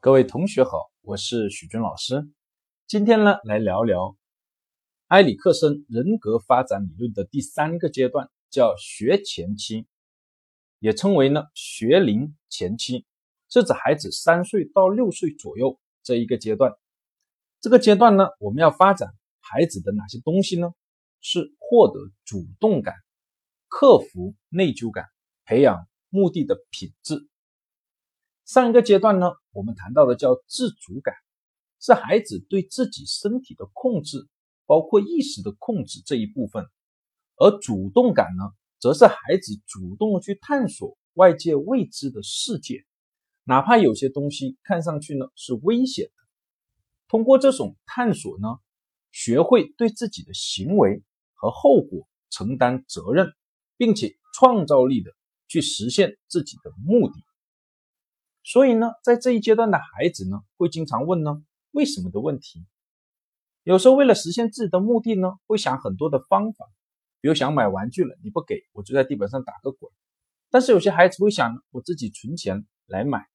各位同学好，我是许军老师。今天呢，来聊聊埃里克森人格发展理论的第三个阶段，叫学前期，也称为呢学龄前期，是指孩子三岁到六岁左右这一个阶段。这个阶段呢，我们要发展孩子的哪些东西呢？是获得主动感，克服内疚感，培养目的的品质。上一个阶段呢，我们谈到的叫自主感，是孩子对自己身体的控制，包括意识的控制这一部分；而主动感呢，则是孩子主动的去探索外界未知的世界，哪怕有些东西看上去呢是危险的。通过这种探索呢，学会对自己的行为和后果承担责任，并且创造力的去实现自己的目的。所以呢，在这一阶段的孩子呢，会经常问呢为什么的问题。有时候为了实现自己的目的呢，会想很多的方法，比如想买玩具了，你不给我就在地板上打个滚。但是有些孩子会想，我自己存钱来买。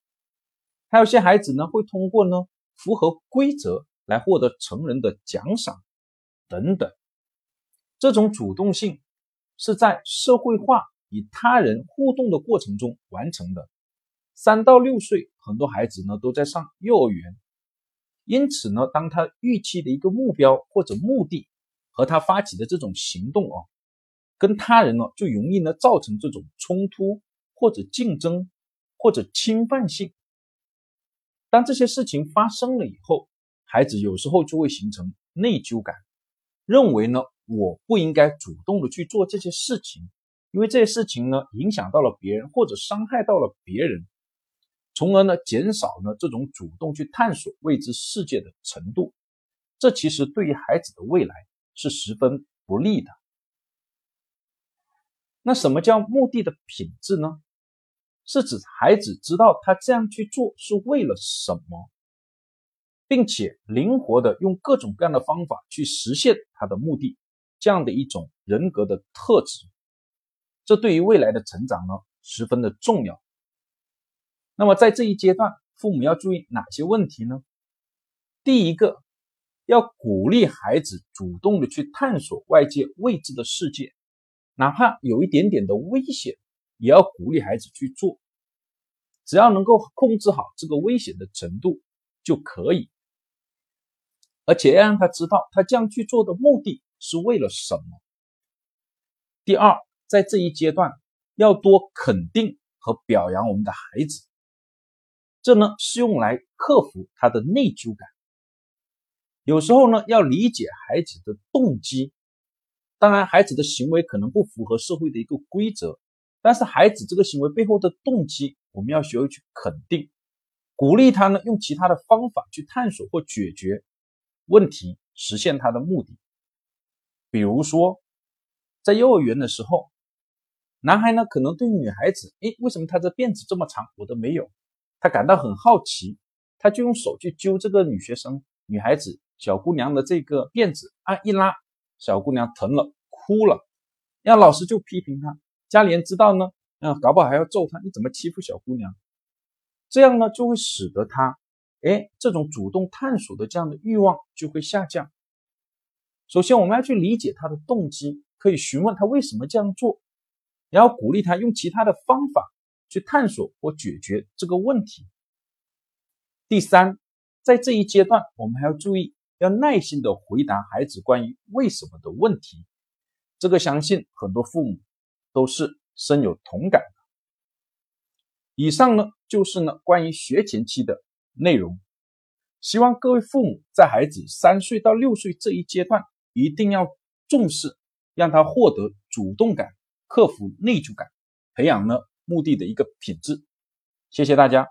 还有些孩子呢，会通过呢符合规则来获得成人的奖赏等等。这种主动性是在社会化与他人互动的过程中完成的。三到六岁，很多孩子呢都在上幼儿园，因此呢，当他预期的一个目标或者目的和他发起的这种行动啊，跟他人呢就容易呢造成这种冲突或者竞争或者侵犯性。当这些事情发生了以后，孩子有时候就会形成内疚感，认为呢我不应该主动的去做这些事情，因为这些事情呢影响到了别人或者伤害到了别人。从而呢，减少呢这种主动去探索未知世界的程度，这其实对于孩子的未来是十分不利的。那什么叫目的的品质呢？是指孩子知道他这样去做是为了什么，并且灵活的用各种各样的方法去实现他的目的，这样的一种人格的特质，这对于未来的成长呢十分的重要。那么在这一阶段，父母要注意哪些问题呢？第一个，要鼓励孩子主动的去探索外界未知的世界，哪怕有一点点的危险，也要鼓励孩子去做。只要能够控制好这个危险的程度就可以，而且要让他知道他这样去做的目的是为了什么。第二，在这一阶段要多肯定和表扬我们的孩子。这呢是用来克服他的内疚感。有时候呢要理解孩子的动机，当然孩子的行为可能不符合社会的一个规则，但是孩子这个行为背后的动机，我们要学会去肯定，鼓励他呢用其他的方法去探索或解决问题，实现他的目的。比如说，在幼儿园的时候，男孩呢可能对女孩子，诶，为什么他的辫子这么长，我都没有？他感到很好奇，他就用手去揪这个女学生、女孩子、小姑娘的这个辫子啊，一拉，小姑娘疼了，哭了，让老师就批评他，家里人知道呢，嗯，搞不好还要揍他，你怎么欺负小姑娘？这样呢，就会使得他，哎，这种主动探索的这样的欲望就会下降。首先，我们要去理解他的动机，可以询问他为什么这样做，然后鼓励他用其他的方法。去探索或解决这个问题。第三，在这一阶段，我们还要注意，要耐心的回答孩子关于为什么的问题。这个相信很多父母都是深有同感的。以上呢，就是呢关于学前期的内容。希望各位父母在孩子三岁到六岁这一阶段，一定要重视，让他获得主动感，克服内疚感，培养呢。目的的一个品质，谢谢大家。